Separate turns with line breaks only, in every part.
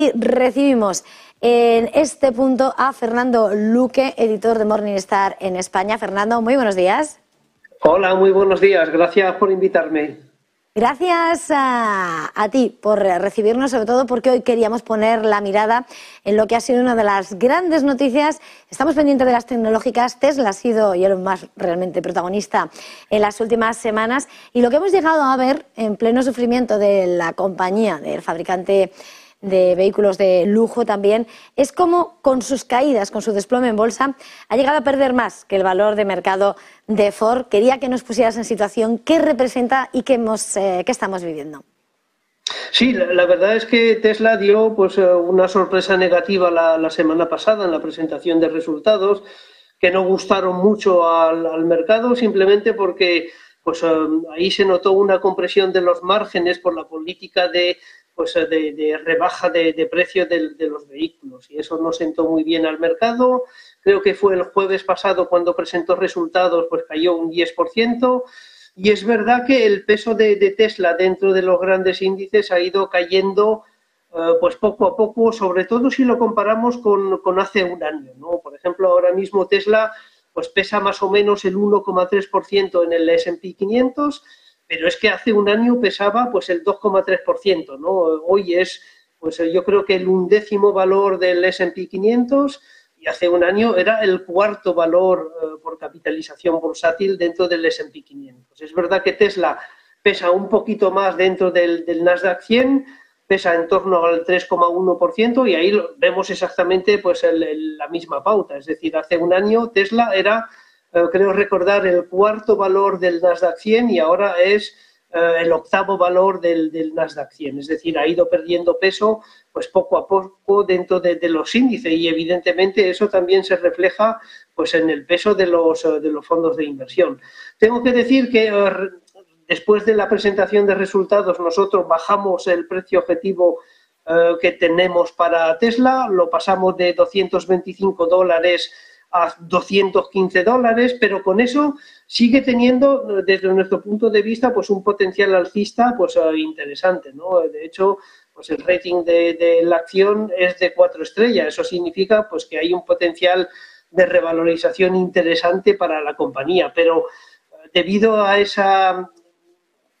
Y recibimos en este punto a Fernando Luque, editor de Morningstar en España. Fernando, muy buenos días.
Hola, muy buenos días. Gracias por invitarme.
Gracias a, a, ti por recibirnos, sobre todo porque hoy queríamos poner la mirada en lo que ha sido una de las grandes noticias. Estamos pendientes de las tecnológicas. Tesla ha sido y el más realmente protagonista en las últimas semanas. Y lo que hemos llegado a ver en pleno sufrimiento de la compañía, del fabricante de vehículos de lujo también, es como con sus caídas, con su desplome en bolsa, ha llegado a perder más que el valor de mercado de Ford. Quería que nos pusieras en situación qué representa y qué, hemos, eh, qué estamos viviendo.
Sí, la, verdad es que Tesla dio pues, eh, una sorpresa negativa la, semana pasada en la presentación de resultados que no gustaron mucho al, mercado simplemente porque pues, eh, ahí se notó una compresión de los márgenes por la política de pues, eh, de, rebaja de, de precio de, los vehículos. Y eso no sentó muy bien al mercado. Creo que fue el jueves pasado cuando presentó resultados, pues cayó un 10%. Y es verdad que el peso de, Tesla dentro de los grandes índices ha ido cayendo eh, pues poco a poco, sobre todo si lo comparamos con, con hace un año. ¿no? Por ejemplo, ahora mismo Tesla pues pesa más o menos el 1,3% en el S&P 500 pero es que hace un año pesaba pues el 2,3%, ¿no? Hoy es, pues yo creo que el undécimo valor del S&P 500 y hace un año era el cuarto valor eh, por capitalización bursátil dentro del S&P 500. Es verdad que Tesla pesa un poquito más dentro del, Nasdaq 100, pesa en torno al 3,1% y ahí vemos exactamente pues la misma pauta. Es decir, hace un año Tesla era creo recordar, el cuarto valor del Nasdaq 100 y ahora es eh, el octavo valor del, Nasdaq 100. Es decir, ha ido perdiendo peso pues poco a poco dentro de, los índices y evidentemente eso también se refleja pues en el peso de los, eh, de los fondos de inversión. Tengo que decir que después de la presentación de resultados nosotros bajamos el precio objetivo que tenemos para Tesla, lo pasamos de 225 dólares a 215 dólares, pero con eso sigue teniendo, desde nuestro punto de vista, pues un potencial alcista pues eh, interesante, ¿no? De hecho, pues el rating de, la acción es de cuatro estrellas. Eso significa pues que hay un potencial de revalorización interesante para la compañía, pero eh, debido a esa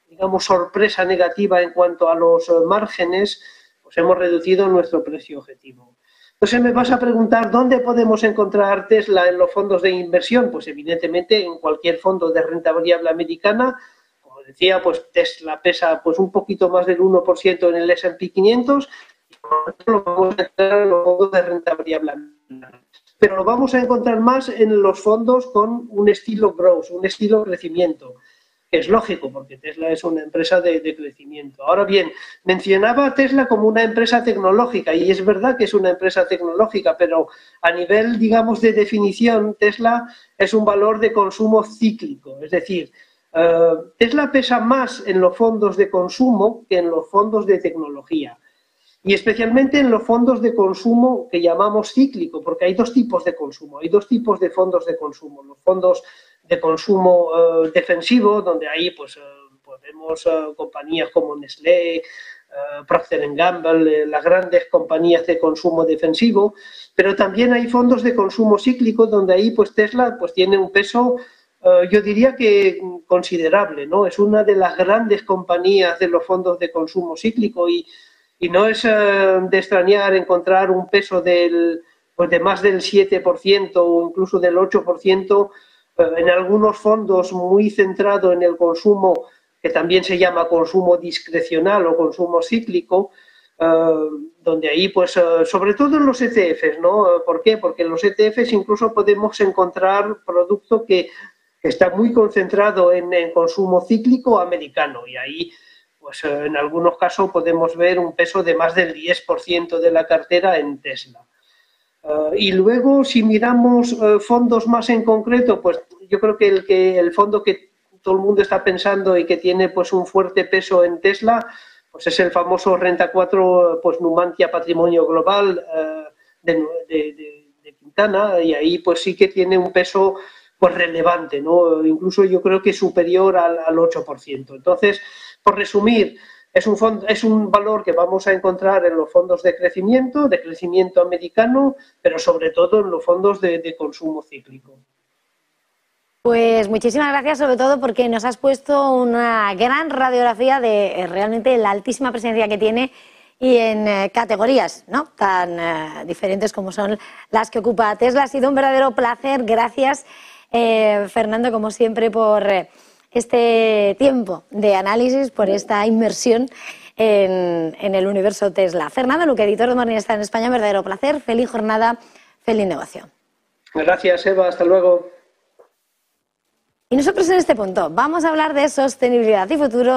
digamos sorpresa negativa en cuanto a los márgenes, pues hemos reducido nuestro precio objetivo. Entonces me vas a preguntar dónde podemos encontrar Tesla en los fondos de inversión. Pues evidentemente en cualquier fondo de renta variable americana. Como decía, pues Tesla pesa pues un poquito más del 1% en el S&P 500 y lo vamos a encontrar en los fondos de renta variable pero lo vamos a encontrar más en los fondos con un estilo growth, un estilo crecimiento es lógico, porque Tesla es una empresa de, crecimiento. Ahora bien, mencionaba Tesla como una empresa tecnológica, y es verdad que es una empresa tecnológica, pero a nivel, digamos, de definición, Tesla es un valor de consumo cíclico. Es decir, eh, Tesla pesa más en los fondos de consumo que en los fondos de tecnología. Y especialmente en los fondos de consumo que llamamos cíclico, porque hay dos tipos de consumo, hay dos tipos de fondos de consumo. Los fondos de consumo eh, defensivo, donde ahí pues eh, podemos eh, compañías como Nestlé, Procter Gamble, las grandes compañías de consumo defensivo, pero también hay fondos de consumo cíclico donde ahí pues Tesla pues tiene un peso yo diría que considerable, ¿no? Es una de las grandes compañías de los fondos de consumo cíclico y, y no es de extrañar encontrar un peso del, pues de más del 7% o incluso del 8% en algunos fondos muy centrado en el consumo, que también se llama consumo discrecional o consumo cíclico, eh, donde ahí, pues, eh, sobre todo en los ETFs, ¿no? ¿Por qué? Porque en los ETFs incluso podemos encontrar producto que está muy concentrado en consumo cíclico americano y ahí, pues, eh, en algunos casos podemos ver un peso de más del 10% de la cartera en Tesla. Eh, y luego, si miramos eh, fondos más en concreto, pues yo creo que el, que el fondo que todo el mundo está pensando y que tiene pues un fuerte peso en Tesla, pues es el famoso Renta 4 pues Numantia Patrimonio Global de, de, Quintana y ahí pues sí que tiene un peso pues relevante, ¿no? Incluso yo creo que superior al, al 8%. Entonces, por resumir, es un, fondo, es un valor que vamos a encontrar en los fondos de crecimiento, de crecimiento americano, pero sobre todo en los fondos de, consumo cíclico.
Pues muchísimas gracias, sobre todo porque nos has puesto una gran radiografía de eh, realmente la altísima presencia que tiene y en eh, categorías ¿no? tan eh, diferentes como son las que ocupa Tesla. Ha sido un verdadero placer. Gracias, Fernando, como siempre, por este tiempo de análisis, por esta inmersión en, el universo Tesla. Fernando Luque, editor de Morning está en España, verdadero placer. Feliz jornada, feliz negocio.
Gracias, Eva. Hasta luego.
Y nosotros en este punto vamos a hablar de sostenibilidad y futuro.